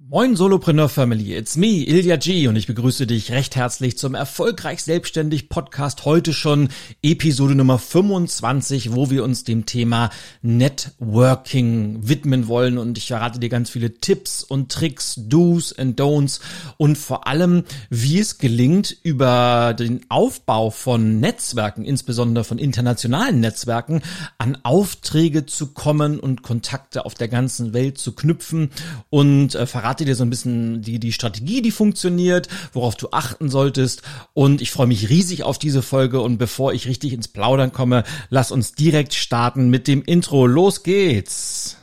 Moin Solopreneur Family, it's me, Ilya G und ich begrüße dich recht herzlich zum Erfolgreich Selbstständig Podcast. Heute schon Episode Nummer 25, wo wir uns dem Thema Networking widmen wollen und ich verrate dir ganz viele Tipps und Tricks, Do's and Don'ts und vor allem, wie es gelingt, über den Aufbau von Netzwerken, insbesondere von internationalen Netzwerken, an Aufträge zu kommen und Kontakte auf der ganzen Welt zu knüpfen und äh, verrate dir so ein bisschen die, die Strategie, die funktioniert, worauf du achten solltest. Und ich freue mich riesig auf diese Folge. Und bevor ich richtig ins Plaudern komme, lass uns direkt starten mit dem Intro. Los geht's!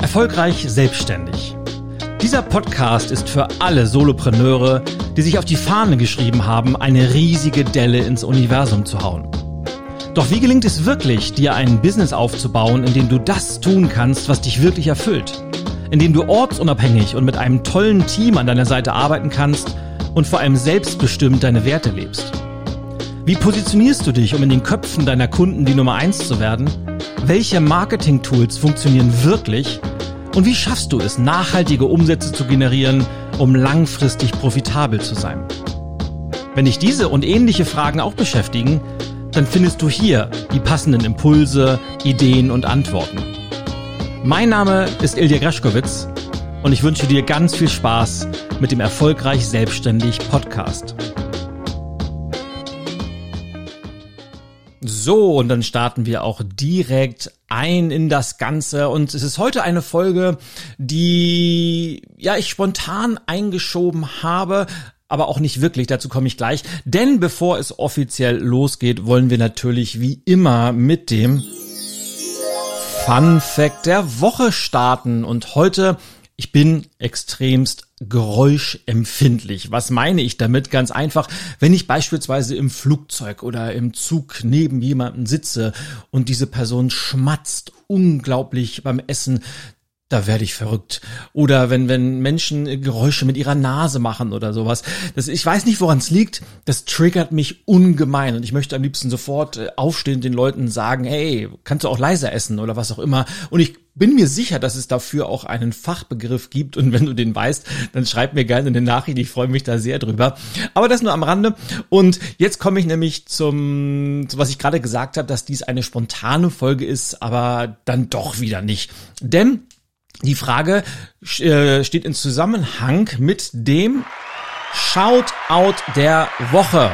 Erfolgreich selbstständig. Dieser Podcast ist für alle Solopreneure, die sich auf die Fahne geschrieben haben, eine riesige Delle ins Universum zu hauen. Doch wie gelingt es wirklich, dir ein Business aufzubauen, in dem du das tun kannst, was dich wirklich erfüllt? In dem du ortsunabhängig und mit einem tollen Team an deiner Seite arbeiten kannst und vor allem selbstbestimmt deine Werte lebst? Wie positionierst du dich, um in den Köpfen deiner Kunden die Nummer eins zu werden? Welche Marketing-Tools funktionieren wirklich? Und wie schaffst du es, nachhaltige Umsätze zu generieren, um langfristig profitabel zu sein? Wenn dich diese und ähnliche Fragen auch beschäftigen, dann findest du hier die passenden Impulse, Ideen und Antworten. Mein Name ist Ilja Greschkowitz und ich wünsche dir ganz viel Spaß mit dem Erfolgreich Selbstständig Podcast. So, und dann starten wir auch direkt ein in das Ganze. Und es ist heute eine Folge, die, ja, ich spontan eingeschoben habe, aber auch nicht wirklich, dazu komme ich gleich. Denn bevor es offiziell losgeht, wollen wir natürlich wie immer mit dem Fun Fact der Woche starten. Und heute, ich bin extremst geräuschempfindlich. Was meine ich damit? Ganz einfach, wenn ich beispielsweise im Flugzeug oder im Zug neben jemandem sitze und diese Person schmatzt unglaublich beim Essen, da werde ich verrückt. Oder wenn, wenn Menschen Geräusche mit ihrer Nase machen oder sowas. Das, ich weiß nicht, woran es liegt. Das triggert mich ungemein. Und ich möchte am liebsten sofort äh, aufstehen den Leuten sagen, hey, kannst du auch leiser essen oder was auch immer. Und ich bin mir sicher, dass es dafür auch einen Fachbegriff gibt. Und wenn du den weißt, dann schreib mir gerne eine Nachricht. Ich freue mich da sehr drüber. Aber das nur am Rande. Und jetzt komme ich nämlich zum, zu was ich gerade gesagt habe, dass dies eine spontane Folge ist, aber dann doch wieder nicht. Denn die Frage äh, steht in Zusammenhang mit dem Shoutout der Woche.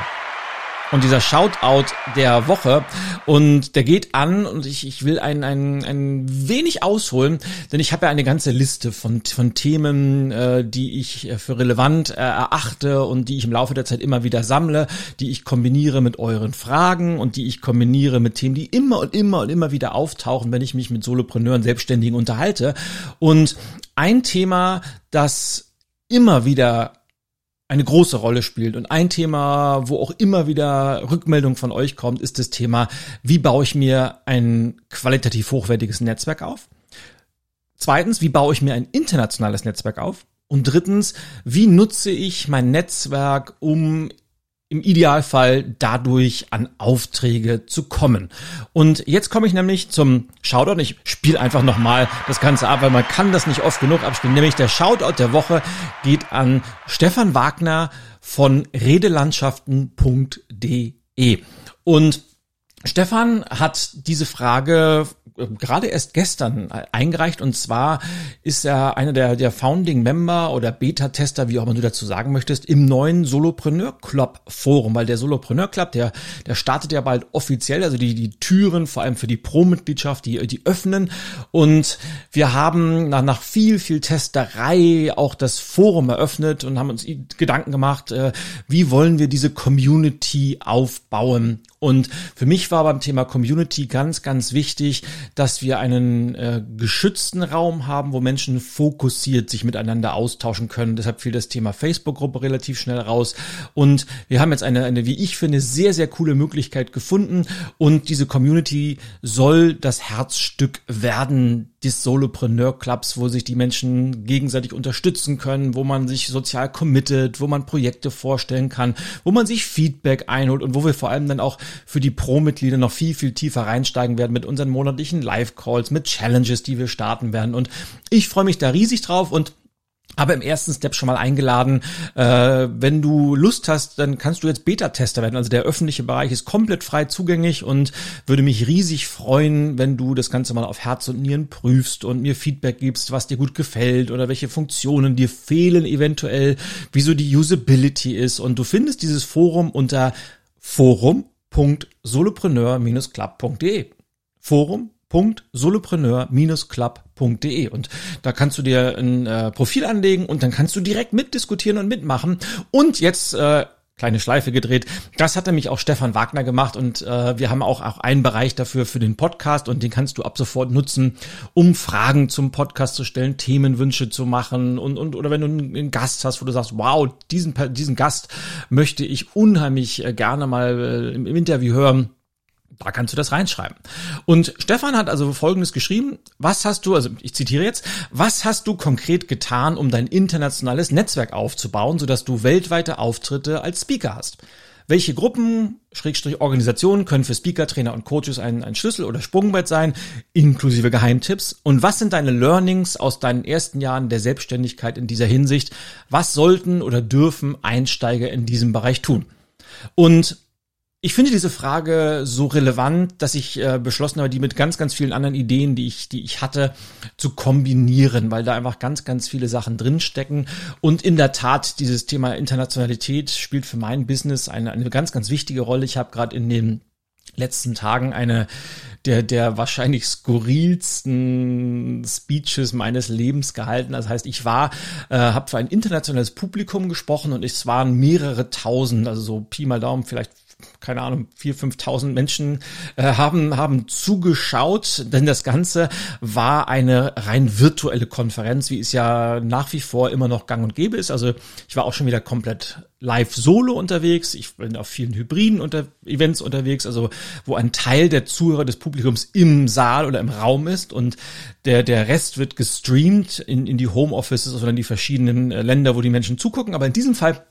Und dieser Shoutout der Woche und der geht an und ich, ich will ein, ein, ein wenig ausholen, denn ich habe ja eine ganze Liste von, von Themen, äh, die ich für relevant äh, erachte und die ich im Laufe der Zeit immer wieder sammle, die ich kombiniere mit euren Fragen und die ich kombiniere mit Themen, die immer und immer und immer wieder auftauchen, wenn ich mich mit Solopreneuren, Selbstständigen unterhalte. Und ein Thema, das immer wieder eine große Rolle spielt. Und ein Thema, wo auch immer wieder Rückmeldung von euch kommt, ist das Thema, wie baue ich mir ein qualitativ hochwertiges Netzwerk auf? Zweitens, wie baue ich mir ein internationales Netzwerk auf? Und drittens, wie nutze ich mein Netzwerk, um im Idealfall dadurch an Aufträge zu kommen. Und jetzt komme ich nämlich zum Shoutout. Ich spiele einfach nochmal das Ganze ab, weil man kann das nicht oft genug abspielen. Nämlich der Shoutout der Woche geht an Stefan Wagner von redelandschaften.de. Und Stefan hat diese Frage gerade erst gestern eingereicht. Und zwar ist er einer der, der Founding Member oder Beta-Tester, wie auch immer du dazu sagen möchtest, im neuen Solopreneur Club Forum, weil der Solopreneur Club, der, der startet ja bald offiziell, also die, die Türen vor allem für die Pro-Mitgliedschaft, die, die öffnen. Und wir haben nach, nach viel, viel Testerei auch das Forum eröffnet und haben uns Gedanken gemacht, äh, wie wollen wir diese Community aufbauen und für mich war beim Thema Community ganz, ganz wichtig, dass wir einen äh, geschützten Raum haben, wo Menschen fokussiert sich miteinander austauschen können. Deshalb fiel das Thema Facebook-Gruppe relativ schnell raus. Und wir haben jetzt eine, eine, wie ich finde, sehr, sehr coole Möglichkeit gefunden. Und diese Community soll das Herzstück werden des Solopreneur Clubs, wo sich die Menschen gegenseitig unterstützen können, wo man sich sozial committet, wo man Projekte vorstellen kann, wo man sich Feedback einholt und wo wir vor allem dann auch für die Pro-Mitglieder noch viel, viel tiefer reinsteigen werden mit unseren monatlichen Live-Calls, mit Challenges, die wir starten werden. Und ich freue mich da riesig drauf und aber im ersten Step schon mal eingeladen. Äh, wenn du Lust hast, dann kannst du jetzt Beta-Tester werden. Also der öffentliche Bereich ist komplett frei zugänglich und würde mich riesig freuen, wenn du das Ganze mal auf Herz und Nieren prüfst und mir Feedback gibst, was dir gut gefällt oder welche Funktionen dir fehlen eventuell, wieso die Usability ist. Und du findest dieses Forum unter forum.solopreneur-club.de. Forum www.solopreneur-club.de und da kannst du dir ein äh, Profil anlegen und dann kannst du direkt mitdiskutieren und mitmachen. Und jetzt äh, kleine Schleife gedreht. Das hat nämlich auch Stefan Wagner gemacht und äh, wir haben auch, auch einen Bereich dafür für den Podcast und den kannst du ab sofort nutzen, um Fragen zum Podcast zu stellen, Themenwünsche zu machen und, und oder wenn du einen Gast hast, wo du sagst, wow, diesen, diesen Gast möchte ich unheimlich äh, gerne mal äh, im, im Interview hören da kannst du das reinschreiben. Und Stefan hat also Folgendes geschrieben. Was hast du, also ich zitiere jetzt, was hast du konkret getan, um dein internationales Netzwerk aufzubauen, sodass du weltweite Auftritte als Speaker hast? Welche Gruppen, Schrägstrich Organisationen können für Speaker, Trainer und Coaches ein, ein Schlüssel oder Sprungbrett sein, inklusive Geheimtipps? Und was sind deine Learnings aus deinen ersten Jahren der Selbstständigkeit in dieser Hinsicht? Was sollten oder dürfen Einsteiger in diesem Bereich tun? Und ich finde diese Frage so relevant, dass ich äh, beschlossen habe, die mit ganz, ganz vielen anderen Ideen, die ich, die ich hatte, zu kombinieren, weil da einfach ganz, ganz viele Sachen drinstecken. Und in der Tat, dieses Thema Internationalität spielt für mein Business eine, eine ganz, ganz wichtige Rolle. Ich habe gerade in den letzten Tagen eine der, der wahrscheinlich skurrilsten Speeches meines Lebens gehalten. Das heißt, ich war, äh, habe für ein internationales Publikum gesprochen und es waren mehrere tausend, also so Pi mal Daumen, vielleicht keine Ahnung, vier, fünftausend Menschen äh, haben, haben zugeschaut, denn das Ganze war eine rein virtuelle Konferenz, wie es ja nach wie vor immer noch gang und gäbe ist. Also ich war auch schon wieder komplett live solo unterwegs. Ich bin auf vielen Hybriden unter Events unterwegs, also wo ein Teil der Zuhörer des Publikums im Saal oder im Raum ist und der, der Rest wird gestreamt in, in die Homeoffices oder in die verschiedenen äh, Länder, wo die Menschen zugucken. Aber in diesem Fall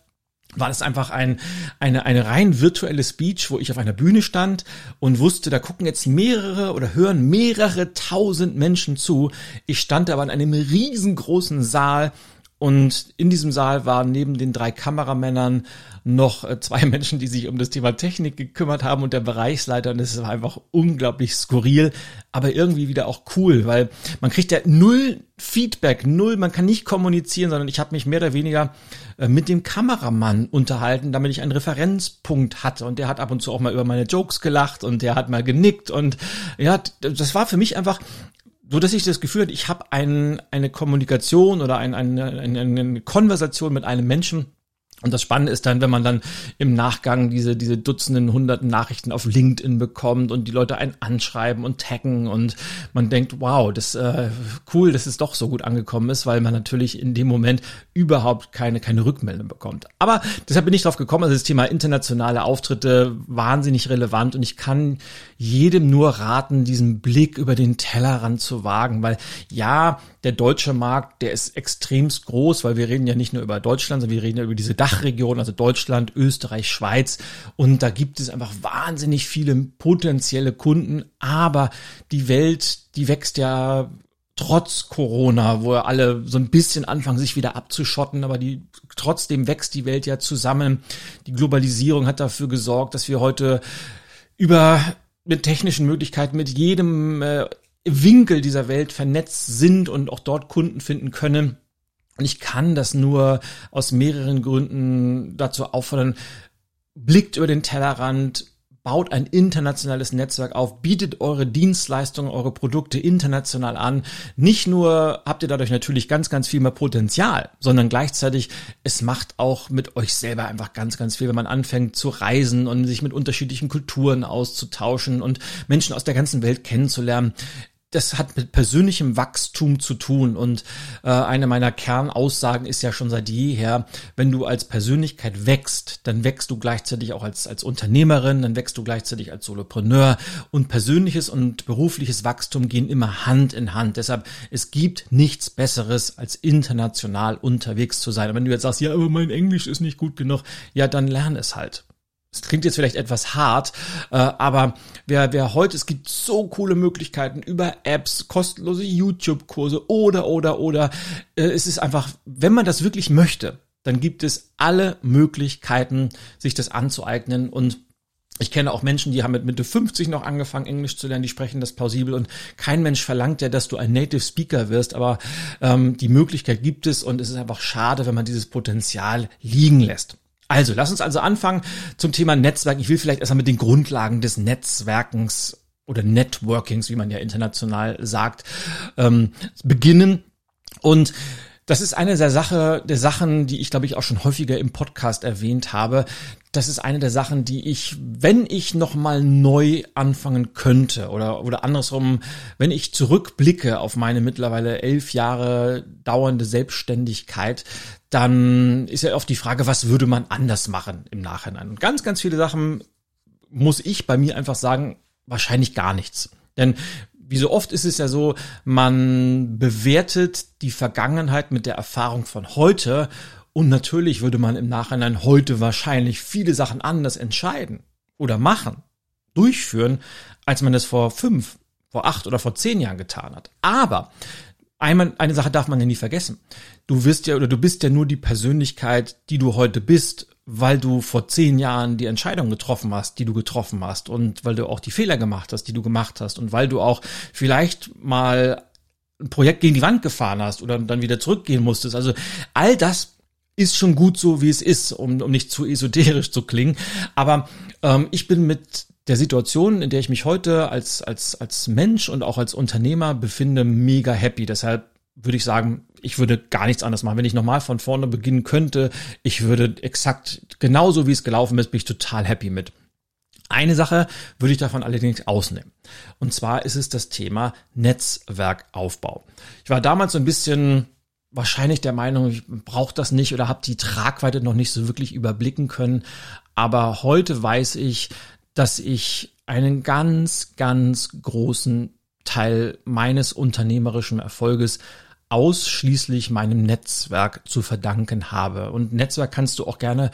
war das einfach ein, eine, eine rein virtuelle Speech, wo ich auf einer Bühne stand und wusste, da gucken jetzt mehrere oder hören mehrere tausend Menschen zu. Ich stand aber in einem riesengroßen Saal und in diesem Saal waren neben den drei Kameramännern noch äh, zwei Menschen, die sich um das Thema Technik gekümmert haben und der Bereichsleiter. Und es war einfach unglaublich skurril, aber irgendwie wieder auch cool, weil man kriegt ja null Feedback, null, man kann nicht kommunizieren, sondern ich habe mich mehr oder weniger mit dem Kameramann unterhalten, damit ich einen Referenzpunkt hatte. Und der hat ab und zu auch mal über meine Jokes gelacht und der hat mal genickt. Und ja, das war für mich einfach so dass ich das Gefühl hatte, ich habe ein, eine Kommunikation oder ein, eine, eine, eine Konversation mit einem Menschen, und das Spannende ist dann, wenn man dann im Nachgang diese, diese Dutzenden, hunderten Nachrichten auf LinkedIn bekommt und die Leute einen anschreiben und taggen und man denkt, wow, das äh, cool, dass es doch so gut angekommen ist, weil man natürlich in dem Moment überhaupt keine, keine Rückmeldung bekommt. Aber deshalb bin ich drauf gekommen, also das Thema internationale Auftritte wahnsinnig relevant und ich kann jedem nur raten, diesen Blick über den Tellerrand zu wagen, weil ja, der deutsche Markt, der ist extremst groß, weil wir reden ja nicht nur über Deutschland, sondern wir reden ja über diese Dachregion, also Deutschland, Österreich, Schweiz. Und da gibt es einfach wahnsinnig viele potenzielle Kunden. Aber die Welt, die wächst ja trotz Corona, wo alle so ein bisschen anfangen, sich wieder abzuschotten, aber die, trotzdem wächst die Welt ja zusammen. Die Globalisierung hat dafür gesorgt, dass wir heute über mit technischen Möglichkeiten mit jedem äh, Winkel dieser Welt vernetzt sind und auch dort Kunden finden können. Und ich kann das nur aus mehreren Gründen dazu auffordern, blickt über den Tellerrand, baut ein internationales Netzwerk auf, bietet eure Dienstleistungen, eure Produkte international an. Nicht nur habt ihr dadurch natürlich ganz, ganz viel mehr Potenzial, sondern gleichzeitig es macht auch mit euch selber einfach ganz, ganz viel, wenn man anfängt zu reisen und sich mit unterschiedlichen Kulturen auszutauschen und Menschen aus der ganzen Welt kennenzulernen das hat mit persönlichem Wachstum zu tun und äh, eine meiner Kernaussagen ist ja schon seit jeher, wenn du als Persönlichkeit wächst, dann wächst du gleichzeitig auch als, als Unternehmerin, dann wächst du gleichzeitig als Solopreneur und persönliches und berufliches Wachstum gehen immer Hand in Hand. Deshalb, es gibt nichts Besseres, als international unterwegs zu sein. Und wenn du jetzt sagst, ja, aber mein Englisch ist nicht gut genug, ja, dann lern es halt. Es klingt jetzt vielleicht etwas hart, äh, aber wer, wer heute, es gibt so coole Möglichkeiten über Apps, kostenlose YouTube-Kurse oder, oder, oder. Äh, es ist einfach, wenn man das wirklich möchte, dann gibt es alle Möglichkeiten, sich das anzueignen und ich kenne auch Menschen, die haben mit Mitte 50 noch angefangen, Englisch zu lernen, die sprechen das plausibel und kein Mensch verlangt ja, dass du ein Native Speaker wirst, aber ähm, die Möglichkeit gibt es und es ist einfach schade, wenn man dieses Potenzial liegen lässt. Also, lass uns also anfangen zum Thema Netzwerk. Ich will vielleicht erstmal mit den Grundlagen des Netzwerkens oder Networkings, wie man ja international sagt, ähm, beginnen. Und das ist eine der Sache, der Sachen, die ich glaube ich auch schon häufiger im Podcast erwähnt habe. Das ist eine der Sachen, die ich, wenn ich noch mal neu anfangen könnte oder oder andersrum, wenn ich zurückblicke auf meine mittlerweile elf Jahre dauernde Selbstständigkeit, dann ist ja oft die Frage, was würde man anders machen im Nachhinein? Und ganz, ganz viele Sachen muss ich bei mir einfach sagen, wahrscheinlich gar nichts. Denn wie so oft ist es ja so, man bewertet die Vergangenheit mit der Erfahrung von heute und natürlich würde man im Nachhinein heute wahrscheinlich viele Sachen anders entscheiden oder machen, durchführen, als man es vor fünf, vor acht oder vor zehn Jahren getan hat. Aber einmal, eine Sache darf man ja nie vergessen. Du wirst ja oder du bist ja nur die Persönlichkeit, die du heute bist, weil du vor zehn Jahren die Entscheidung getroffen hast, die du getroffen hast und weil du auch die Fehler gemacht hast, die du gemacht hast und weil du auch vielleicht mal ein Projekt gegen die Wand gefahren hast oder dann wieder zurückgehen musstest. Also all das ist schon gut so, wie es ist, um, um nicht zu esoterisch zu klingen. Aber ähm, ich bin mit der Situation, in der ich mich heute als, als, als Mensch und auch als Unternehmer befinde, mega happy. Deshalb würde ich sagen, ich würde gar nichts anderes machen. Wenn ich nochmal von vorne beginnen könnte, ich würde exakt genauso wie es gelaufen ist, bin ich total happy mit. Eine Sache würde ich davon allerdings ausnehmen. Und zwar ist es das Thema Netzwerkaufbau. Ich war damals so ein bisschen wahrscheinlich der Meinung, ich brauche das nicht oder habe die Tragweite noch nicht so wirklich überblicken können. Aber heute weiß ich, dass ich einen ganz, ganz großen Teil meines unternehmerischen Erfolges ausschließlich meinem Netzwerk zu verdanken habe. Und Netzwerk kannst du auch gerne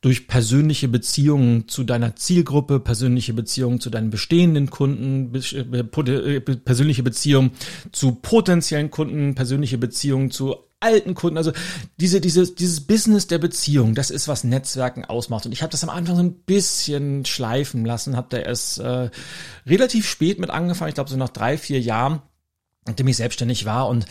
durch persönliche Beziehungen zu deiner Zielgruppe, persönliche Beziehungen zu deinen bestehenden Kunden, äh, äh, persönliche Beziehungen zu potenziellen Kunden, persönliche Beziehungen zu alten Kunden. Also diese, diese, dieses Business der Beziehung, das ist, was Netzwerken ausmacht. Und ich habe das am Anfang so ein bisschen schleifen lassen, habe da erst äh, relativ spät mit angefangen, ich glaube so nach drei, vier Jahren, nachdem ich selbstständig war. Und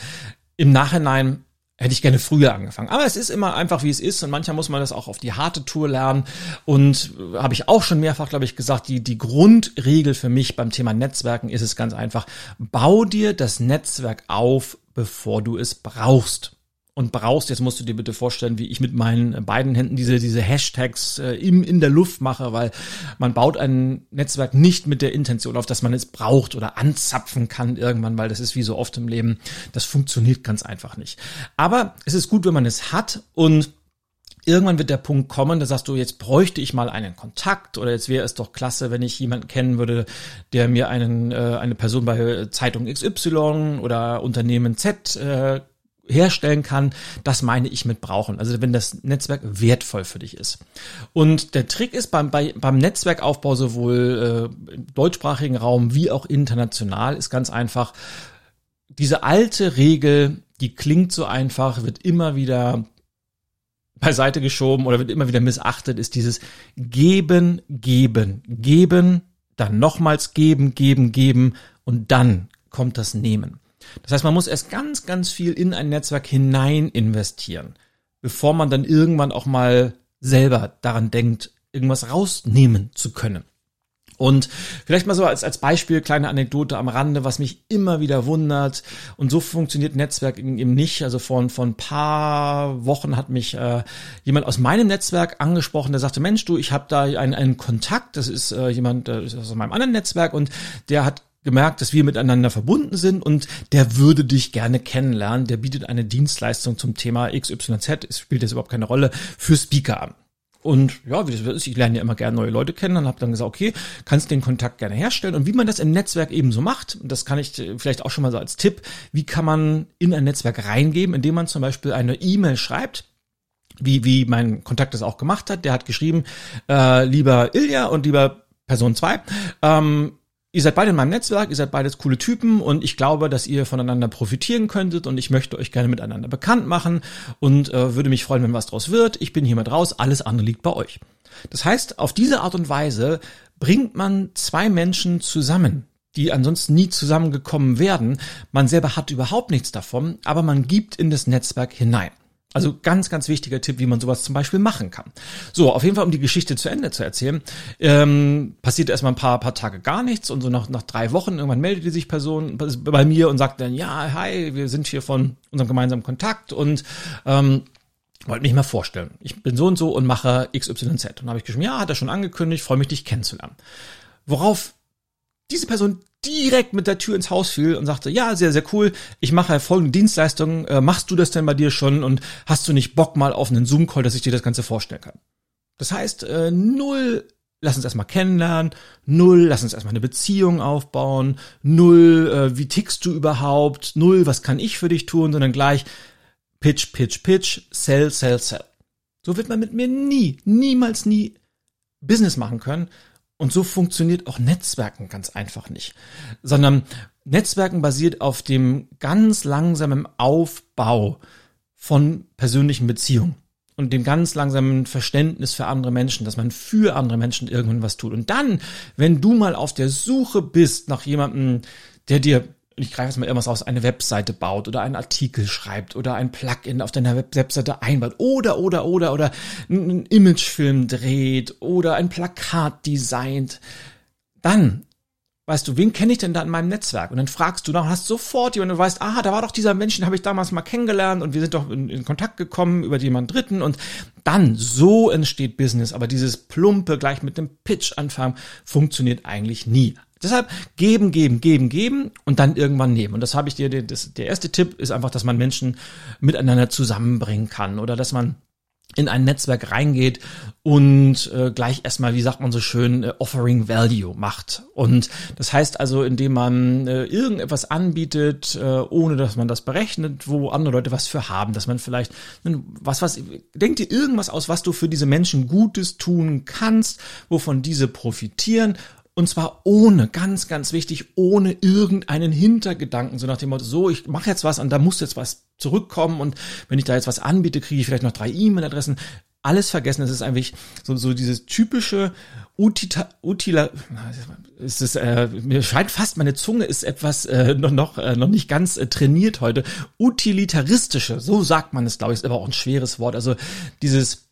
im Nachhinein hätte ich gerne früher angefangen. Aber es ist immer einfach, wie es ist und manchmal muss man das auch auf die harte Tour lernen. Und äh, habe ich auch schon mehrfach, glaube ich, gesagt, die, die Grundregel für mich beim Thema Netzwerken ist es ganz einfach. Bau dir das Netzwerk auf, bevor du es brauchst und brauchst, jetzt musst du dir bitte vorstellen, wie ich mit meinen beiden Händen diese, diese Hashtags äh, im, in der Luft mache, weil man baut ein Netzwerk nicht mit der Intention auf, dass man es braucht oder anzapfen kann irgendwann, weil das ist wie so oft im Leben, das funktioniert ganz einfach nicht. Aber es ist gut, wenn man es hat und Irgendwann wird der Punkt kommen, da sagst du, jetzt bräuchte ich mal einen Kontakt oder jetzt wäre es doch klasse, wenn ich jemanden kennen würde, der mir einen, äh, eine Person bei Zeitung XY oder Unternehmen Z äh, herstellen kann, das meine ich mit brauchen. Also wenn das Netzwerk wertvoll für dich ist. Und der Trick ist beim, bei, beim Netzwerkaufbau sowohl äh, im deutschsprachigen Raum wie auch international ist ganz einfach, diese alte Regel, die klingt so einfach, wird immer wieder beiseite geschoben oder wird immer wieder missachtet, ist dieses Geben, Geben, Geben, dann nochmals geben, geben, geben und dann kommt das Nehmen. Das heißt, man muss erst ganz, ganz viel in ein Netzwerk hinein investieren, bevor man dann irgendwann auch mal selber daran denkt, irgendwas rausnehmen zu können. Und vielleicht mal so als, als Beispiel, kleine Anekdote am Rande, was mich immer wieder wundert. Und so funktioniert Netzwerk eben nicht. Also vor, vor ein paar Wochen hat mich äh, jemand aus meinem Netzwerk angesprochen, der sagte, Mensch, du, ich habe da einen, einen Kontakt, das ist äh, jemand äh, aus meinem anderen Netzwerk und der hat gemerkt, dass wir miteinander verbunden sind und der würde dich gerne kennenlernen. Der bietet eine Dienstleistung zum Thema XYZ, es spielt jetzt überhaupt keine Rolle, für Speaker an. Und ja, wie das ist, ich lerne ja immer gerne neue Leute kennen und habe dann gesagt, okay, kannst den Kontakt gerne herstellen. Und wie man das im Netzwerk eben so macht, das kann ich vielleicht auch schon mal so als Tipp, wie kann man in ein Netzwerk reingeben, indem man zum Beispiel eine E-Mail schreibt, wie, wie mein Kontakt das auch gemacht hat. Der hat geschrieben, äh, lieber Ilja und lieber Person 2, ähm, ihr seid beide in meinem Netzwerk, ihr seid beides coole Typen und ich glaube, dass ihr voneinander profitieren könntet und ich möchte euch gerne miteinander bekannt machen und äh, würde mich freuen, wenn was draus wird. Ich bin hier mit raus, alles andere liegt bei euch. Das heißt, auf diese Art und Weise bringt man zwei Menschen zusammen, die ansonsten nie zusammengekommen werden. Man selber hat überhaupt nichts davon, aber man gibt in das Netzwerk hinein. Also ganz, ganz wichtiger Tipp, wie man sowas zum Beispiel machen kann. So, auf jeden Fall, um die Geschichte zu Ende zu erzählen, ähm, passiert erstmal ein paar, paar Tage gar nichts und so nach, nach drei Wochen irgendwann meldet die sich Person bei mir und sagt dann, ja, hi, wir sind hier von unserem gemeinsamen Kontakt und ähm, wollte mich mal vorstellen. Ich bin so und so und mache XYZ. Und dann habe ich geschrieben, ja, hat er schon angekündigt, freue mich, dich kennenzulernen. Worauf diese Person direkt mit der Tür ins Haus fiel und sagte, ja, sehr, sehr cool, ich mache folgende Dienstleistungen, äh, machst du das denn bei dir schon und hast du nicht Bock mal auf einen Zoom-Call, dass ich dir das Ganze vorstellen kann? Das heißt, äh, null, lass uns erstmal kennenlernen, null, lass uns erstmal eine Beziehung aufbauen, null, äh, wie tickst du überhaupt, null, was kann ich für dich tun, sondern gleich Pitch, Pitch, Pitch, Sell, Sell, Sell. So wird man mit mir nie, niemals nie Business machen können, und so funktioniert auch Netzwerken ganz einfach nicht, sondern Netzwerken basiert auf dem ganz langsamen Aufbau von persönlichen Beziehungen und dem ganz langsamen Verständnis für andere Menschen, dass man für andere Menschen irgendwann was tut. Und dann, wenn du mal auf der Suche bist nach jemandem, der dir ich greife jetzt mal irgendwas aus, eine Webseite baut oder einen Artikel schreibt oder ein Plugin auf deiner Webseite einbaut oder, oder, oder, oder einen Imagefilm dreht oder ein Plakat designt, dann weißt du, wen kenne ich denn da in meinem Netzwerk? Und dann fragst du nach, hast sofort jemanden, du weißt, ah, da war doch dieser Mensch, den habe ich damals mal kennengelernt und wir sind doch in, in Kontakt gekommen über jemanden Dritten und dann, so entsteht Business. Aber dieses plumpe, gleich mit dem Pitch anfangen, funktioniert eigentlich nie. Deshalb geben, geben, geben, geben und dann irgendwann nehmen. Und das habe ich dir, das, der erste Tipp ist einfach, dass man Menschen miteinander zusammenbringen kann oder dass man in ein Netzwerk reingeht und äh, gleich erstmal, wie sagt man so schön, äh, Offering Value macht. Und das heißt also, indem man äh, irgendetwas anbietet, äh, ohne dass man das berechnet, wo andere Leute was für haben, dass man vielleicht, was, was, denk dir irgendwas aus, was du für diese Menschen Gutes tun kannst, wovon diese profitieren und zwar ohne, ganz, ganz wichtig, ohne irgendeinen Hintergedanken, so nach dem Motto, so, ich mache jetzt was und da muss jetzt was zurückkommen und wenn ich da jetzt was anbiete, kriege ich vielleicht noch drei E-Mail-Adressen. Alles vergessen, das ist eigentlich so, so dieses typische Utita, Utila, ist es, äh, mir scheint fast, meine Zunge ist etwas äh, noch, noch, äh, noch nicht ganz äh, trainiert heute. Utilitaristische, so sagt man es, glaube ich, ist aber auch ein schweres Wort. Also dieses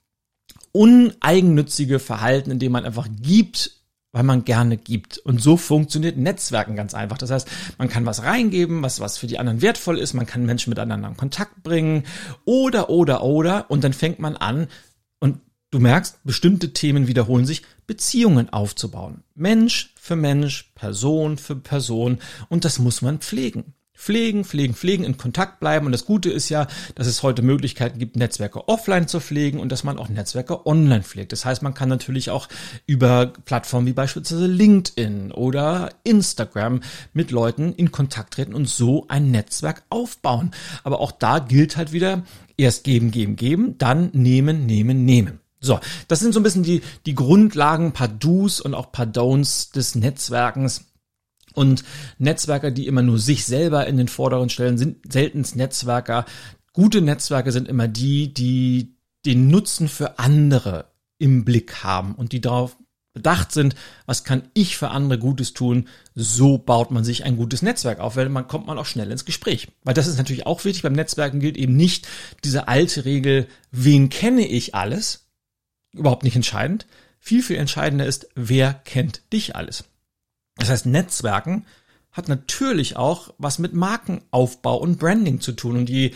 uneigennützige Verhalten, in dem man einfach gibt, weil man gerne gibt. Und so funktioniert Netzwerken ganz einfach. Das heißt, man kann was reingeben, was, was für die anderen wertvoll ist, man kann Menschen miteinander in Kontakt bringen oder, oder, oder, und dann fängt man an und du merkst, bestimmte Themen wiederholen sich, Beziehungen aufzubauen. Mensch für Mensch, Person für Person und das muss man pflegen pflegen, pflegen, pflegen, in Kontakt bleiben. Und das Gute ist ja, dass es heute Möglichkeiten gibt, Netzwerke offline zu pflegen und dass man auch Netzwerke online pflegt. Das heißt, man kann natürlich auch über Plattformen wie beispielsweise LinkedIn oder Instagram mit Leuten in Kontakt treten und so ein Netzwerk aufbauen. Aber auch da gilt halt wieder, erst geben, geben, geben, dann nehmen, nehmen, nehmen. So, das sind so ein bisschen die, die Grundlagen, paar Do's und auch paar Don'ts des Netzwerkens und Netzwerker, die immer nur sich selber in den Vordergrund stellen, sind selten Netzwerker. Gute Netzwerke sind immer die, die den Nutzen für andere im Blick haben und die darauf bedacht sind, was kann ich für andere Gutes tun, so baut man sich ein gutes Netzwerk auf, weil man kommt man auch schnell ins Gespräch. Weil das ist natürlich auch wichtig, beim Netzwerken gilt eben nicht diese alte Regel, wen kenne ich alles? Überhaupt nicht entscheidend. Viel, viel entscheidender ist, wer kennt dich alles? Das heißt, Netzwerken hat natürlich auch was mit Markenaufbau und Branding zu tun. Und je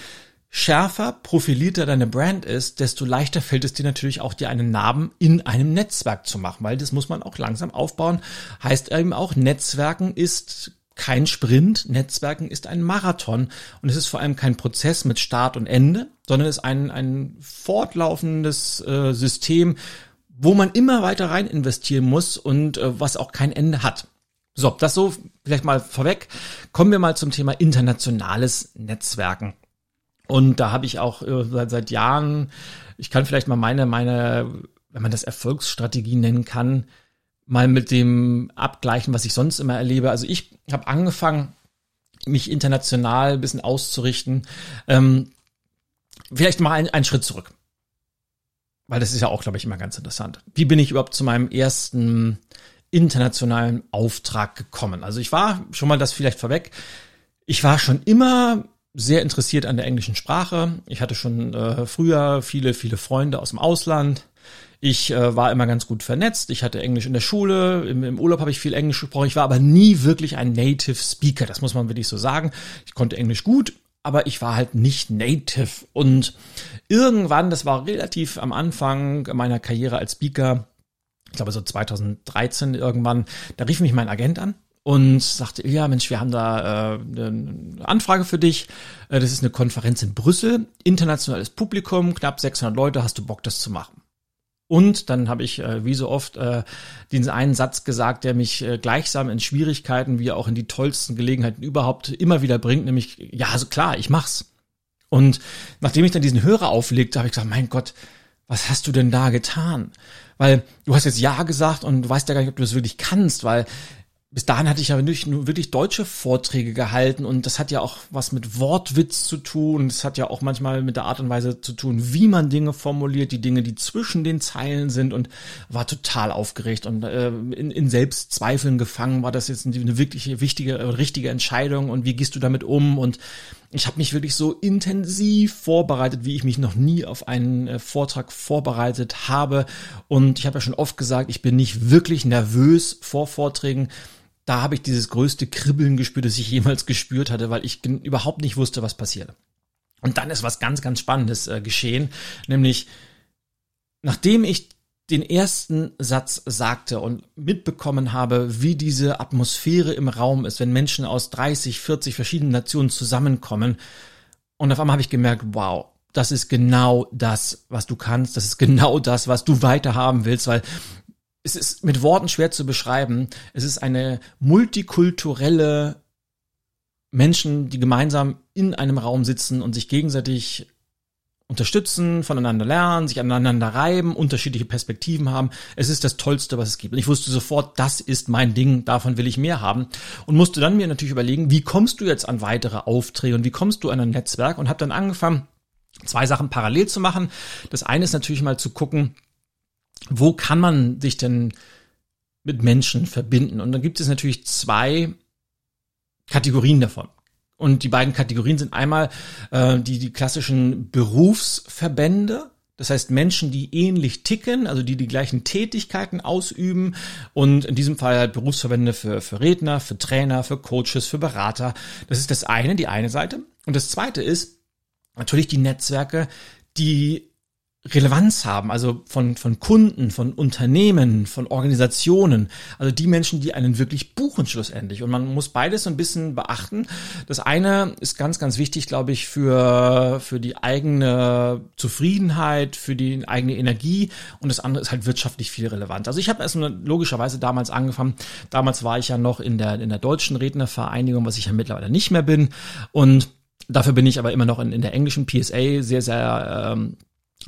schärfer, profilierter deine Brand ist, desto leichter fällt es dir natürlich auch, dir einen Namen in einem Netzwerk zu machen, weil das muss man auch langsam aufbauen. Heißt eben auch, Netzwerken ist kein Sprint, Netzwerken ist ein Marathon und es ist vor allem kein Prozess mit Start und Ende, sondern es ist ein, ein fortlaufendes äh, System, wo man immer weiter rein investieren muss und äh, was auch kein Ende hat. So, das so vielleicht mal vorweg. Kommen wir mal zum Thema internationales Netzwerken. Und da habe ich auch äh, seit, seit Jahren, ich kann vielleicht mal meine, meine, wenn man das Erfolgsstrategie nennen kann, mal mit dem abgleichen, was ich sonst immer erlebe. Also ich habe angefangen, mich international ein bisschen auszurichten. Ähm, vielleicht mal einen, einen Schritt zurück. Weil das ist ja auch, glaube ich, immer ganz interessant. Wie bin ich überhaupt zu meinem ersten internationalen Auftrag gekommen? Also ich war, schon mal das vielleicht vorweg, ich war schon immer sehr interessiert an der englischen Sprache. Ich hatte schon äh, früher viele, viele Freunde aus dem Ausland. Ich äh, war immer ganz gut vernetzt. Ich hatte Englisch in der Schule. Im, im Urlaub habe ich viel Englisch gesprochen. Ich war aber nie wirklich ein Native Speaker. Das muss man wirklich so sagen. Ich konnte Englisch gut, aber ich war halt nicht Native. Und irgendwann, das war relativ am Anfang meiner Karriere als Speaker, ich glaube so 2013 irgendwann, da rief mich mein Agent an und sagte, ja Mensch, wir haben da äh, eine Anfrage für dich. Äh, das ist eine Konferenz in Brüssel, internationales Publikum, knapp 600 Leute, hast du Bock, das zu machen? Und dann habe ich, äh, wie so oft, äh, diesen einen Satz gesagt, der mich äh, gleichsam in Schwierigkeiten wie auch in die tollsten Gelegenheiten überhaupt immer wieder bringt, nämlich, ja, also klar, ich mach's. Und nachdem ich dann diesen Hörer auflegte, habe ich gesagt, mein Gott, was hast du denn da getan? Weil du hast jetzt Ja gesagt und du weißt ja gar nicht, ob du das wirklich kannst, weil bis dahin hatte ich ja wirklich, nur wirklich deutsche Vorträge gehalten und das hat ja auch was mit Wortwitz zu tun. Das hat ja auch manchmal mit der Art und Weise zu tun, wie man Dinge formuliert, die Dinge, die zwischen den Zeilen sind und war total aufgeregt und äh, in, in Selbstzweifeln gefangen. War das jetzt eine wirklich wichtige, richtige Entscheidung und wie gehst du damit um? Und ich habe mich wirklich so intensiv vorbereitet, wie ich mich noch nie auf einen äh, Vortrag vorbereitet habe. Und ich habe ja schon oft gesagt, ich bin nicht wirklich nervös vor Vorträgen da habe ich dieses größte Kribbeln gespürt, das ich jemals gespürt hatte, weil ich überhaupt nicht wusste, was passiert. Und dann ist was ganz, ganz Spannendes äh, geschehen, nämlich nachdem ich den ersten Satz sagte und mitbekommen habe, wie diese Atmosphäre im Raum ist, wenn Menschen aus 30, 40 verschiedenen Nationen zusammenkommen. Und auf einmal habe ich gemerkt, wow, das ist genau das, was du kannst. Das ist genau das, was du weiter haben willst, weil es ist mit Worten schwer zu beschreiben. Es ist eine multikulturelle Menschen, die gemeinsam in einem Raum sitzen und sich gegenseitig unterstützen, voneinander lernen, sich aneinander reiben, unterschiedliche Perspektiven haben. Es ist das Tollste, was es gibt. Und ich wusste sofort, das ist mein Ding, davon will ich mehr haben. Und musste dann mir natürlich überlegen, wie kommst du jetzt an weitere Aufträge und wie kommst du an ein Netzwerk? Und habe dann angefangen, zwei Sachen parallel zu machen. Das eine ist natürlich mal zu gucken, wo kann man sich denn mit Menschen verbinden? Und dann gibt es natürlich zwei Kategorien davon. Und die beiden Kategorien sind einmal äh, die, die klassischen Berufsverbände, das heißt Menschen, die ähnlich ticken, also die die gleichen Tätigkeiten ausüben und in diesem Fall halt Berufsverbände für, für Redner, für Trainer, für Coaches, für Berater. Das ist das eine, die eine Seite. Und das zweite ist natürlich die Netzwerke, die Relevanz haben, also von, von Kunden, von Unternehmen, von Organisationen, also die Menschen, die einen wirklich buchen schlussendlich. Und man muss beides so ein bisschen beachten. Das eine ist ganz, ganz wichtig, glaube ich, für, für die eigene Zufriedenheit, für die eigene Energie und das andere ist halt wirtschaftlich viel relevant. Also ich habe erst logischerweise damals angefangen. Damals war ich ja noch in der, in der deutschen Rednervereinigung, was ich ja mittlerweile nicht mehr bin. Und Dafür bin ich aber immer noch in, in der englischen PSA sehr, sehr ähm,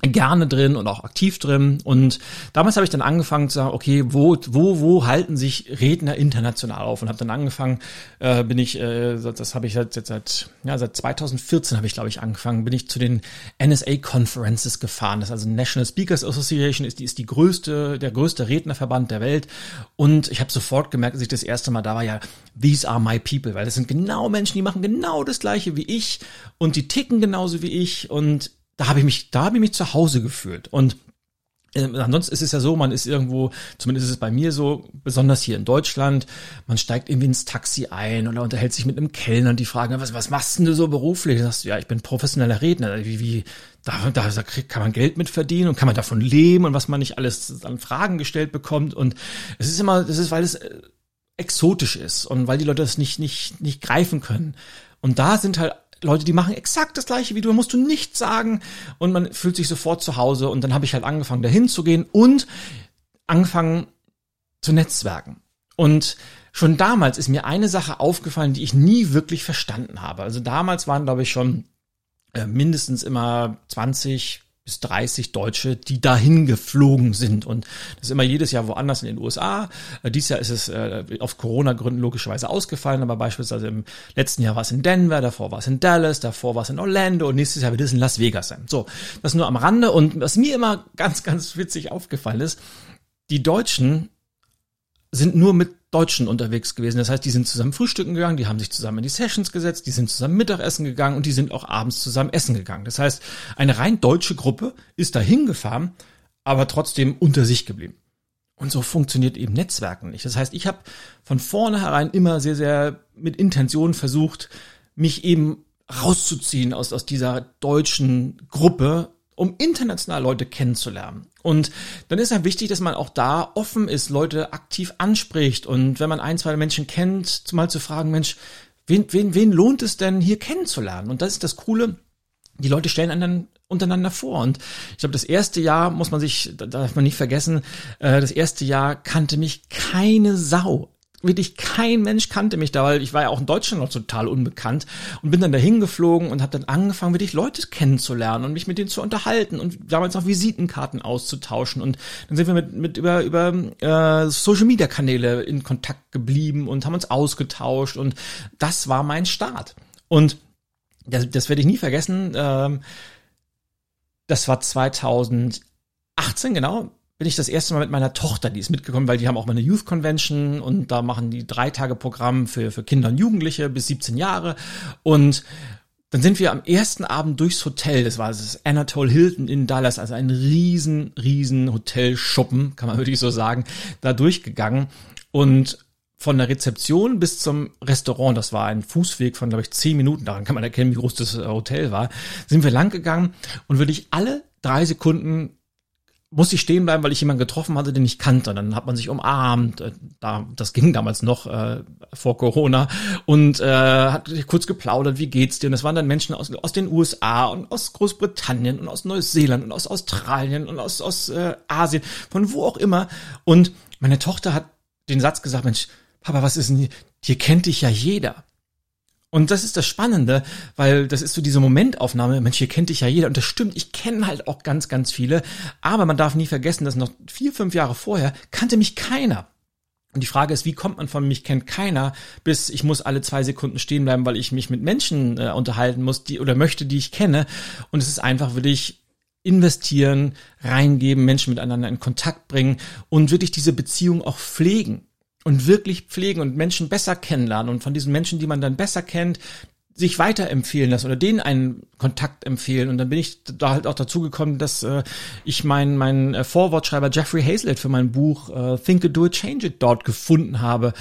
gerne drin und auch aktiv drin. Und damals habe ich dann angefangen zu sagen, okay, wo, wo, wo halten sich Redner international auf? Und habe dann angefangen, äh, bin ich, äh, das habe ich seit, seit, seit, ja, seit 2014 habe ich, glaube ich, angefangen, bin ich zu den NSA-Conferences gefahren. Das ist also National Speakers Association, ist die, ist die größte, der größte Rednerverband der Welt. Und ich habe sofort gemerkt, als ich das erste Mal da war, ja, these are my people, weil das sind genau Menschen, die machen genau das Gleiche wie ich und die ticken genauso wie ich und da habe ich mich, da habe ich mich zu Hause gefühlt. Und äh, ansonsten ist es ja so, man ist irgendwo, zumindest ist es bei mir so, besonders hier in Deutschland, man steigt irgendwie ins Taxi ein oder unterhält sich mit einem Kellner und die fragen, was, was machst denn du so beruflich? Du sagst, ja, ich bin professioneller Redner. Wie, wie, da, da, da kann man Geld mit verdienen und kann man davon leben und was man nicht alles an Fragen gestellt bekommt. Und es ist immer, das ist, weil es äh, exotisch ist und weil die Leute das nicht, nicht, nicht greifen können. Und da sind halt Leute, die machen exakt das gleiche wie du, musst du nichts sagen und man fühlt sich sofort zu Hause und dann habe ich halt angefangen dahin zu gehen und angefangen zu netzwerken. Und schon damals ist mir eine Sache aufgefallen, die ich nie wirklich verstanden habe. Also damals waren, glaube ich, schon äh, mindestens immer 20, bis 30 Deutsche, die dahin geflogen sind. Und das ist immer jedes Jahr woanders in den USA. Äh, dieses Jahr ist es äh, auf Corona-Gründen logischerweise ausgefallen, aber beispielsweise im letzten Jahr war es in Denver, davor war es in Dallas, davor war es in Orlando und nächstes Jahr wird es in Las Vegas sein. So, das nur am Rande. Und was mir immer ganz, ganz witzig aufgefallen ist, die Deutschen sind nur mit Deutschen unterwegs gewesen. Das heißt, die sind zusammen frühstücken gegangen, die haben sich zusammen in die Sessions gesetzt, die sind zusammen Mittagessen gegangen und die sind auch abends zusammen essen gegangen. Das heißt, eine rein deutsche Gruppe ist da hingefahren, aber trotzdem unter sich geblieben. Und so funktioniert eben Netzwerken nicht. Das heißt, ich habe von vornherein immer sehr, sehr mit Intention versucht, mich eben rauszuziehen aus, aus dieser deutschen Gruppe um international Leute kennenzulernen. Und dann ist ja wichtig, dass man auch da offen ist, Leute aktiv anspricht und wenn man ein, zwei Menschen kennt, mal zu fragen, Mensch, wen, wen, wen lohnt es denn hier kennenzulernen? Und das ist das Coole, die Leute stellen einen dann untereinander vor. Und ich glaube, das erste Jahr muss man sich, da darf man nicht vergessen, äh, das erste Jahr kannte mich keine Sau wirklich kein Mensch kannte mich da, weil ich war ja auch in Deutschland noch total unbekannt und bin dann dahin geflogen und habe dann angefangen, wirklich Leute kennenzulernen und mich mit denen zu unterhalten und damals noch Visitenkarten auszutauschen und dann sind wir mit, mit über über äh, Social Media Kanäle in Kontakt geblieben und haben uns ausgetauscht und das war mein Start und das, das werde ich nie vergessen. Ähm, das war 2018 genau bin ich das erste Mal mit meiner Tochter, die ist mitgekommen, weil die haben auch mal eine Youth Convention und da machen die drei Tage Programm für, für Kinder und Jugendliche bis 17 Jahre. Und dann sind wir am ersten Abend durchs Hotel, das war das Anatole Hilton in Dallas, also ein riesen, riesen Hotelschuppen, kann man wirklich so sagen, da durchgegangen. Und von der Rezeption bis zum Restaurant, das war ein Fußweg von, glaube ich, zehn Minuten, daran kann man erkennen, wie groß das Hotel war, sind wir lang gegangen und wirklich alle drei Sekunden musste ich stehen bleiben, weil ich jemanden getroffen hatte, den ich kannte. Dann hat man sich umarmt. Äh, da, das ging damals noch äh, vor Corona und äh, hat kurz geplaudert. Wie geht's dir? Und es waren dann Menschen aus, aus den USA und aus Großbritannien und aus Neuseeland und aus Australien und aus aus äh, Asien, von wo auch immer. Und meine Tochter hat den Satz gesagt: Mensch, Papa, was ist denn hier? Hier kennt dich ja jeder. Und das ist das Spannende, weil das ist so diese Momentaufnahme, Mensch, hier kennt dich ja jeder. Und das stimmt, ich kenne halt auch ganz, ganz viele. Aber man darf nie vergessen, dass noch vier, fünf Jahre vorher kannte mich keiner. Und die Frage ist, wie kommt man von mich kennt keiner, bis ich muss alle zwei Sekunden stehen bleiben, weil ich mich mit Menschen äh, unterhalten muss, die oder möchte, die ich kenne. Und es ist einfach wirklich investieren, reingeben, Menschen miteinander in Kontakt bringen und wirklich diese Beziehung auch pflegen und wirklich pflegen und Menschen besser kennenlernen und von diesen Menschen, die man dann besser kennt, sich weiterempfehlen lassen oder denen einen Kontakt empfehlen. Und dann bin ich da halt auch dazu gekommen, dass äh, ich meinen mein, äh, Vorwortschreiber Jeffrey Hazlett für mein Buch äh, Think It, Do It, Change It dort gefunden habe,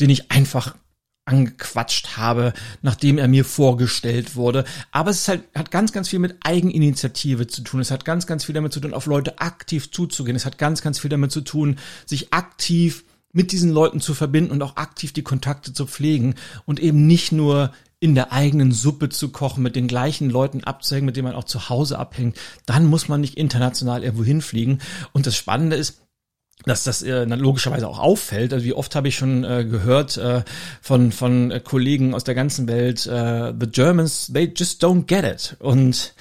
den ich einfach angequatscht habe, nachdem er mir vorgestellt wurde. Aber es ist halt, hat ganz, ganz viel mit Eigeninitiative zu tun. Es hat ganz, ganz viel damit zu tun, auf Leute aktiv zuzugehen. Es hat ganz, ganz viel damit zu tun, sich aktiv mit diesen Leuten zu verbinden und auch aktiv die Kontakte zu pflegen und eben nicht nur in der eigenen Suppe zu kochen, mit den gleichen Leuten abzuhängen, mit denen man auch zu Hause abhängt, dann muss man nicht international irgendwo hinfliegen. Und das Spannende ist, dass das äh, logischerweise auch auffällt. Also wie oft habe ich schon äh, gehört äh, von von äh, Kollegen aus der ganzen Welt, äh, the Germans, they just don't get it. Und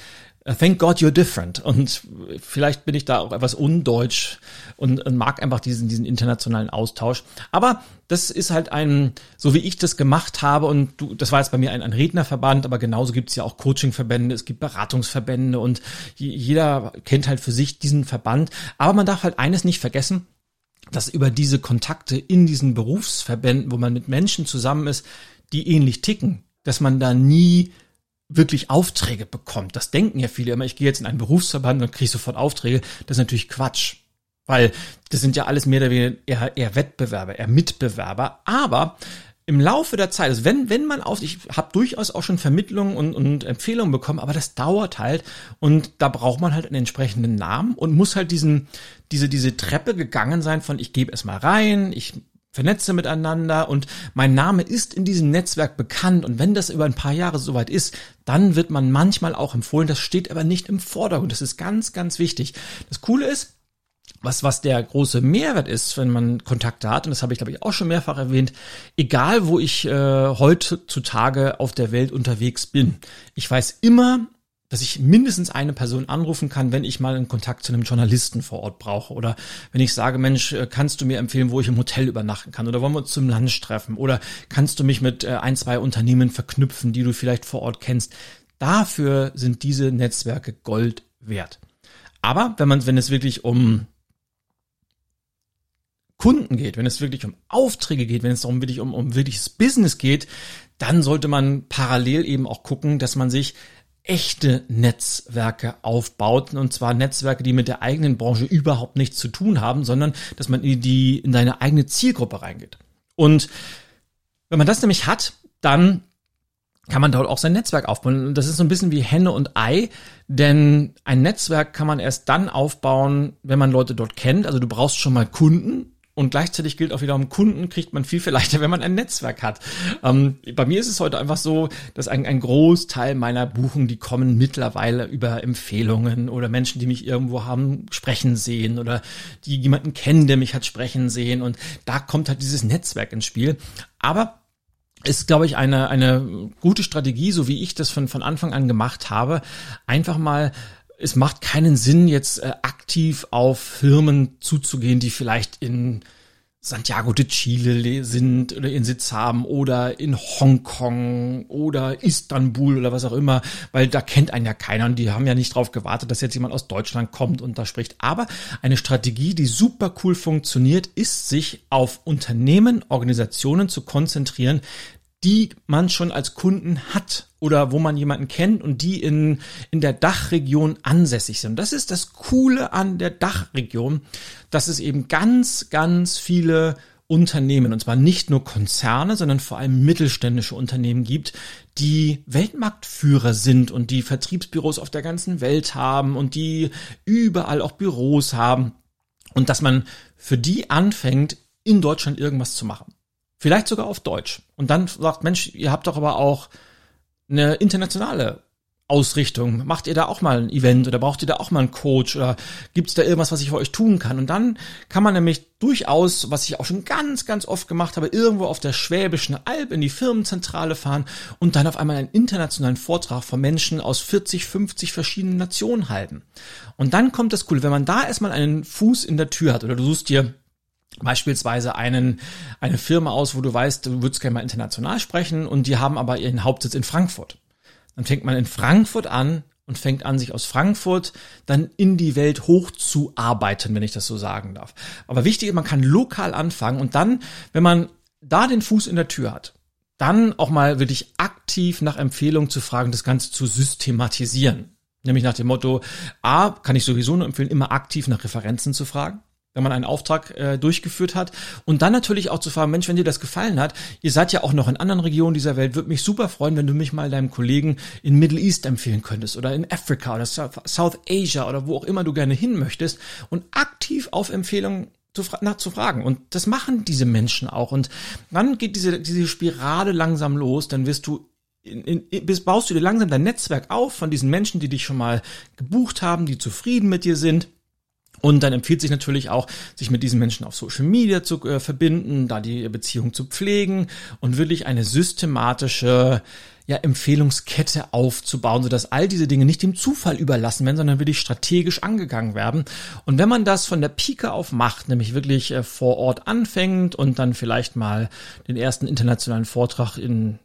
thank God you're different. Und vielleicht bin ich da auch etwas undeutsch und, und, mag einfach diesen, diesen internationalen Austausch. Aber das ist halt ein, so wie ich das gemacht habe, und du, das war jetzt bei mir ein, ein Rednerverband, aber genauso gibt es ja auch Coachingverbände, es gibt Beratungsverbände und jeder kennt halt für sich diesen Verband. Aber man darf halt eines nicht vergessen, dass über diese Kontakte in diesen Berufsverbänden, wo man mit Menschen zusammen ist, die ähnlich ticken, dass man da nie wirklich Aufträge bekommt. Das denken ja viele immer, ich gehe jetzt in einen Berufsverband und kriege sofort Aufträge. Das ist natürlich Quatsch. Weil das sind ja alles mehr oder weniger eher, eher Wettbewerber, eher Mitbewerber. Aber im Laufe der Zeit, also wenn, wenn man auf, ich habe durchaus auch schon Vermittlungen und, und Empfehlungen bekommen, aber das dauert halt und da braucht man halt einen entsprechenden Namen und muss halt diesen, diese, diese Treppe gegangen sein von ich gebe es mal rein, ich vernetze miteinander und mein Name ist in diesem Netzwerk bekannt und wenn das über ein paar Jahre soweit ist, dann wird man manchmal auch empfohlen. Das steht aber nicht im Vordergrund. Das ist ganz, ganz wichtig. Das Coole ist, was, was der große Mehrwert ist, wenn man Kontakte hat, und das habe ich, glaube ich, auch schon mehrfach erwähnt, egal wo ich äh, heutzutage auf der Welt unterwegs bin, ich weiß immer, dass ich mindestens eine Person anrufen kann, wenn ich mal einen Kontakt zu einem Journalisten vor Ort brauche oder wenn ich sage, Mensch, äh, kannst du mir empfehlen, wo ich im Hotel übernachten kann oder wollen wir uns zum Lunch treffen oder kannst du mich mit äh, ein, zwei Unternehmen verknüpfen, die du vielleicht vor Ort kennst. Dafür sind diese Netzwerke Gold wert. Aber wenn man, wenn es wirklich um Kunden geht, wenn es wirklich um Aufträge geht, wenn es darum wirklich um, um wirkliches Business geht, dann sollte man parallel eben auch gucken, dass man sich echte Netzwerke aufbaut und zwar Netzwerke, die mit der eigenen Branche überhaupt nichts zu tun haben, sondern dass man in die in deine eigene Zielgruppe reingeht. Und wenn man das nämlich hat, dann kann man dort auch sein Netzwerk aufbauen. Und das ist so ein bisschen wie Henne und Ei, denn ein Netzwerk kann man erst dann aufbauen, wenn man Leute dort kennt. Also du brauchst schon mal Kunden, und gleichzeitig gilt auch wiederum, Kunden kriegt man viel, viel leichter, wenn man ein Netzwerk hat. Ähm, bei mir ist es heute einfach so, dass ein, ein Großteil meiner Buchungen, die kommen mittlerweile über Empfehlungen oder Menschen, die mich irgendwo haben sprechen sehen oder die jemanden kennen, der mich hat sprechen sehen. Und da kommt halt dieses Netzwerk ins Spiel. Aber ist, glaube ich, eine, eine gute Strategie, so wie ich das von, von Anfang an gemacht habe, einfach mal es macht keinen Sinn, jetzt äh, aktiv auf Firmen zuzugehen, die vielleicht in Santiago de Chile sind oder ihren Sitz haben oder in Hongkong oder Istanbul oder was auch immer, weil da kennt einen ja keiner und die haben ja nicht drauf gewartet, dass jetzt jemand aus Deutschland kommt und da spricht. Aber eine Strategie, die super cool funktioniert, ist sich auf Unternehmen, Organisationen zu konzentrieren, die man schon als Kunden hat oder wo man jemanden kennt und die in, in der Dachregion ansässig sind. Das ist das Coole an der Dachregion, dass es eben ganz, ganz viele Unternehmen, und zwar nicht nur Konzerne, sondern vor allem mittelständische Unternehmen gibt, die Weltmarktführer sind und die Vertriebsbüros auf der ganzen Welt haben und die überall auch Büros haben und dass man für die anfängt, in Deutschland irgendwas zu machen. Vielleicht sogar auf Deutsch. Und dann sagt, Mensch, ihr habt doch aber auch eine internationale Ausrichtung. Macht ihr da auch mal ein Event oder braucht ihr da auch mal einen Coach oder gibt es da irgendwas, was ich für euch tun kann? Und dann kann man nämlich durchaus, was ich auch schon ganz, ganz oft gemacht habe, irgendwo auf der Schwäbischen Alb in die Firmenzentrale fahren und dann auf einmal einen internationalen Vortrag von Menschen aus 40, 50 verschiedenen Nationen halten. Und dann kommt das Coole, wenn man da erstmal einen Fuß in der Tür hat oder du suchst dir beispielsweise einen, eine Firma aus, wo du weißt, du würdest gerne mal international sprechen und die haben aber ihren Hauptsitz in Frankfurt. Dann fängt man in Frankfurt an und fängt an, sich aus Frankfurt dann in die Welt hochzuarbeiten, wenn ich das so sagen darf. Aber wichtig ist, man kann lokal anfangen und dann, wenn man da den Fuß in der Tür hat, dann auch mal wirklich aktiv nach Empfehlungen zu fragen, das Ganze zu systematisieren. Nämlich nach dem Motto, A, kann ich sowieso nur empfehlen, immer aktiv nach Referenzen zu fragen wenn man einen Auftrag äh, durchgeführt hat. Und dann natürlich auch zu fragen, Mensch, wenn dir das gefallen hat, ihr seid ja auch noch in anderen Regionen dieser Welt, würde mich super freuen, wenn du mich mal deinem Kollegen in Middle East empfehlen könntest oder in Afrika oder South Asia oder wo auch immer du gerne hin möchtest und aktiv auf Empfehlungen zu, nach. Und das machen diese Menschen auch. Und dann geht diese, diese Spirale langsam los, dann wirst du in, in, bis baust du dir langsam dein Netzwerk auf von diesen Menschen, die dich schon mal gebucht haben, die zufrieden mit dir sind und dann empfiehlt sich natürlich auch, sich mit diesen Menschen auf Social Media zu äh, verbinden, da die Beziehung zu pflegen und wirklich eine systematische ja, Empfehlungskette aufzubauen, sodass all diese Dinge nicht dem Zufall überlassen werden, sondern wirklich strategisch angegangen werden. Und wenn man das von der Pike auf macht, nämlich wirklich äh, vor Ort anfängt und dann vielleicht mal den ersten internationalen Vortrag in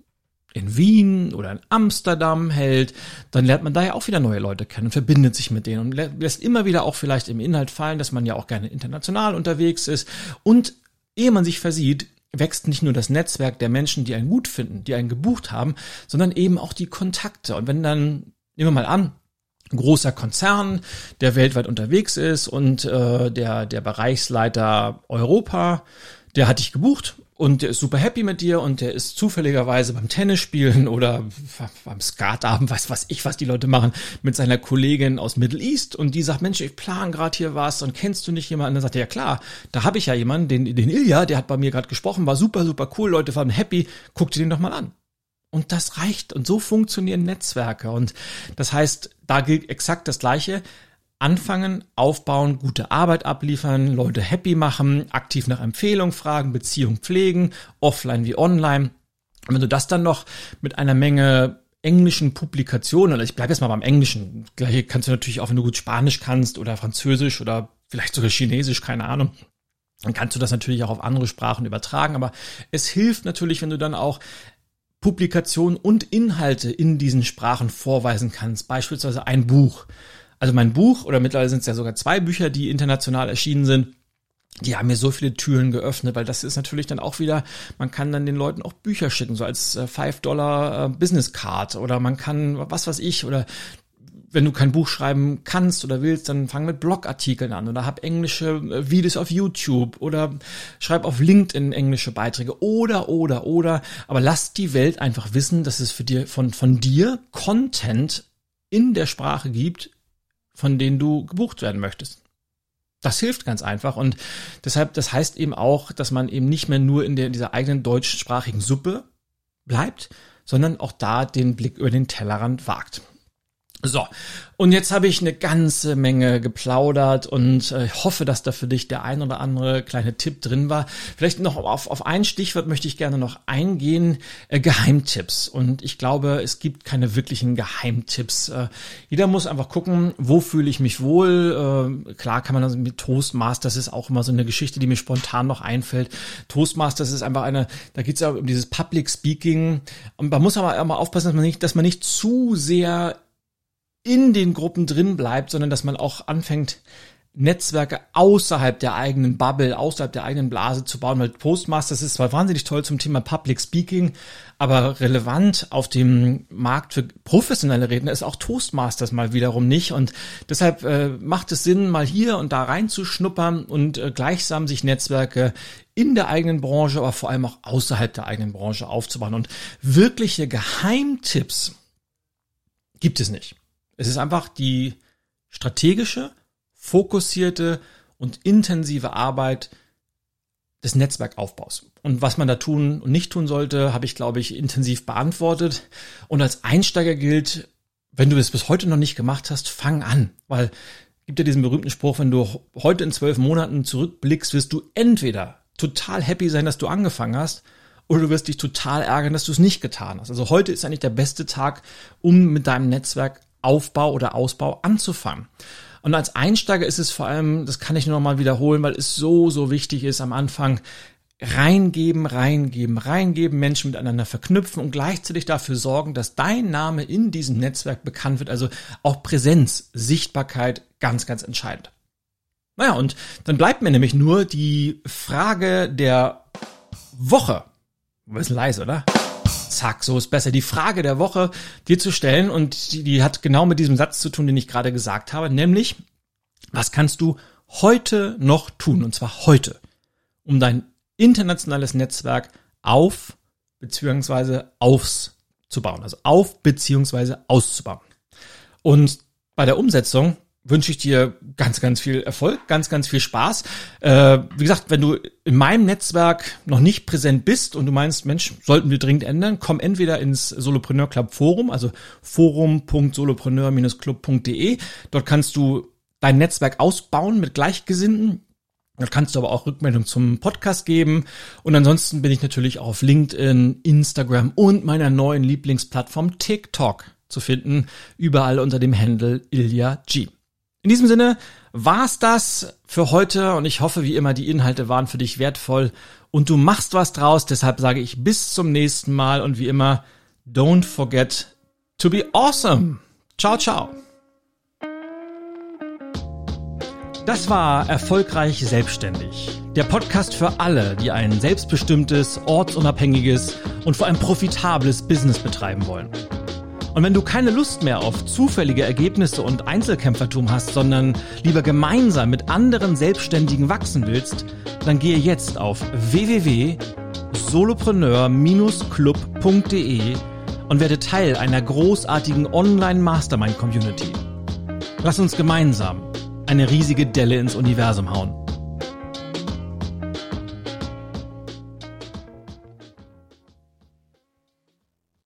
in Wien oder in Amsterdam hält, dann lernt man da ja auch wieder neue Leute kennen verbindet sich mit denen und lässt immer wieder auch vielleicht im Inhalt fallen, dass man ja auch gerne international unterwegs ist. Und ehe man sich versieht, wächst nicht nur das Netzwerk der Menschen, die einen gut finden, die einen gebucht haben, sondern eben auch die Kontakte. Und wenn dann, nehmen wir mal an, großer Konzern, der weltweit unterwegs ist und äh, der, der Bereichsleiter Europa, der hat dich gebucht und der ist super happy mit dir und der ist zufälligerweise beim Tennis spielen oder beim Skatabend, weiß was ich, was die Leute machen, mit seiner Kollegin aus Middle East und die sagt, Mensch, ich plan gerade hier was und kennst du nicht jemanden? Und dann sagt er, ja klar, da habe ich ja jemanden, den, den Ilja, der hat bei mir gerade gesprochen, war super, super cool, Leute waren happy, guck dir den doch mal an. Und das reicht. Und so funktionieren Netzwerke. Und das heißt, da gilt exakt das Gleiche anfangen, aufbauen, gute Arbeit abliefern, Leute happy machen, aktiv nach Empfehlung fragen, Beziehung pflegen, offline wie online. Und wenn du das dann noch mit einer Menge englischen Publikationen, also ich bleibe jetzt mal beim Englischen, gleiche kannst du natürlich auch, wenn du gut Spanisch kannst oder Französisch oder vielleicht sogar Chinesisch, keine Ahnung, dann kannst du das natürlich auch auf andere Sprachen übertragen, aber es hilft natürlich, wenn du dann auch Publikationen und Inhalte in diesen Sprachen vorweisen kannst, beispielsweise ein Buch. Also mein Buch, oder mittlerweile sind es ja sogar zwei Bücher, die international erschienen sind, die haben mir so viele Türen geöffnet, weil das ist natürlich dann auch wieder, man kann dann den Leuten auch Bücher schicken, so als äh, 5 Dollar äh, Business Card oder man kann, was weiß ich, oder wenn du kein Buch schreiben kannst oder willst, dann fang mit Blogartikeln an oder hab englische äh, Videos auf YouTube oder schreib auf LinkedIn englische Beiträge oder, oder, oder. Aber lass die Welt einfach wissen, dass es für dir, von, von dir Content in der Sprache gibt, von denen du gebucht werden möchtest. Das hilft ganz einfach und deshalb, das heißt eben auch, dass man eben nicht mehr nur in, der, in dieser eigenen deutschsprachigen Suppe bleibt, sondern auch da den Blick über den Tellerrand wagt. So, und jetzt habe ich eine ganze Menge geplaudert und äh, hoffe, dass da für dich der ein oder andere kleine Tipp drin war. Vielleicht noch auf, auf ein Stichwort möchte ich gerne noch eingehen, äh, Geheimtipps. Und ich glaube, es gibt keine wirklichen Geheimtipps. Äh, jeder muss einfach gucken, wo fühle ich mich wohl. Äh, klar kann man also mit Toastmasters ist auch immer so eine Geschichte, die mir spontan noch einfällt. Toastmasters ist einfach eine, da geht es ja um dieses Public Speaking. Und man muss aber immer aufpassen, dass man nicht, dass man nicht zu sehr in den Gruppen drin bleibt, sondern dass man auch anfängt, Netzwerke außerhalb der eigenen Bubble, außerhalb der eigenen Blase zu bauen, weil Postmasters ist zwar wahnsinnig toll zum Thema Public Speaking, aber relevant auf dem Markt für professionelle Redner ist auch Toastmasters mal wiederum nicht und deshalb äh, macht es Sinn, mal hier und da reinzuschnuppern und äh, gleichsam sich Netzwerke in der eigenen Branche, aber vor allem auch außerhalb der eigenen Branche aufzubauen und wirkliche Geheimtipps gibt es nicht. Es ist einfach die strategische, fokussierte und intensive Arbeit des Netzwerkaufbaus. Und was man da tun und nicht tun sollte, habe ich, glaube ich, intensiv beantwortet. Und als Einsteiger gilt, wenn du es bis heute noch nicht gemacht hast, fang an. Weil gibt ja diesen berühmten Spruch, wenn du heute in zwölf Monaten zurückblickst, wirst du entweder total happy sein, dass du angefangen hast, oder du wirst dich total ärgern, dass du es nicht getan hast. Also heute ist eigentlich der beste Tag, um mit deinem Netzwerk Aufbau oder Ausbau anzufangen. Und als Einsteiger ist es vor allem, das kann ich nur noch mal wiederholen, weil es so, so wichtig ist am Anfang, reingeben, reingeben, reingeben, Menschen miteinander verknüpfen und gleichzeitig dafür sorgen, dass dein Name in diesem Netzwerk bekannt wird. Also auch Präsenz, Sichtbarkeit, ganz, ganz entscheidend. Naja, und dann bleibt mir nämlich nur die Frage der Woche. Bisschen leise, oder? Zack, so ist besser. Die Frage der Woche dir zu stellen und die, die hat genau mit diesem Satz zu tun, den ich gerade gesagt habe, nämlich, was kannst du heute noch tun, und zwar heute, um dein internationales Netzwerk auf beziehungsweise aufs zu bauen, also auf beziehungsweise auszubauen. Und bei der Umsetzung wünsche ich dir ganz, ganz viel Erfolg, ganz, ganz viel Spaß. Äh, wie gesagt, wenn du in meinem Netzwerk noch nicht präsent bist und du meinst, Mensch, sollten wir dringend ändern, komm entweder ins Solopreneur Club Forum, also forum.solopreneur-club.de. Dort kannst du dein Netzwerk ausbauen mit Gleichgesinnten. Dort kannst du aber auch Rückmeldung zum Podcast geben. Und ansonsten bin ich natürlich auf LinkedIn, Instagram und meiner neuen Lieblingsplattform TikTok zu finden. Überall unter dem Handle Ilya G. In diesem Sinne war's das für heute und ich hoffe wie immer, die Inhalte waren für dich wertvoll und du machst was draus. Deshalb sage ich bis zum nächsten Mal und wie immer, don't forget to be awesome. Ciao, ciao. Das war Erfolgreich Selbstständig. Der Podcast für alle, die ein selbstbestimmtes, ortsunabhängiges und vor allem profitables Business betreiben wollen. Und wenn du keine Lust mehr auf zufällige Ergebnisse und Einzelkämpfertum hast, sondern lieber gemeinsam mit anderen Selbstständigen wachsen willst, dann gehe jetzt auf www.solopreneur-club.de und werde Teil einer großartigen Online-Mastermind-Community. Lass uns gemeinsam eine riesige Delle ins Universum hauen.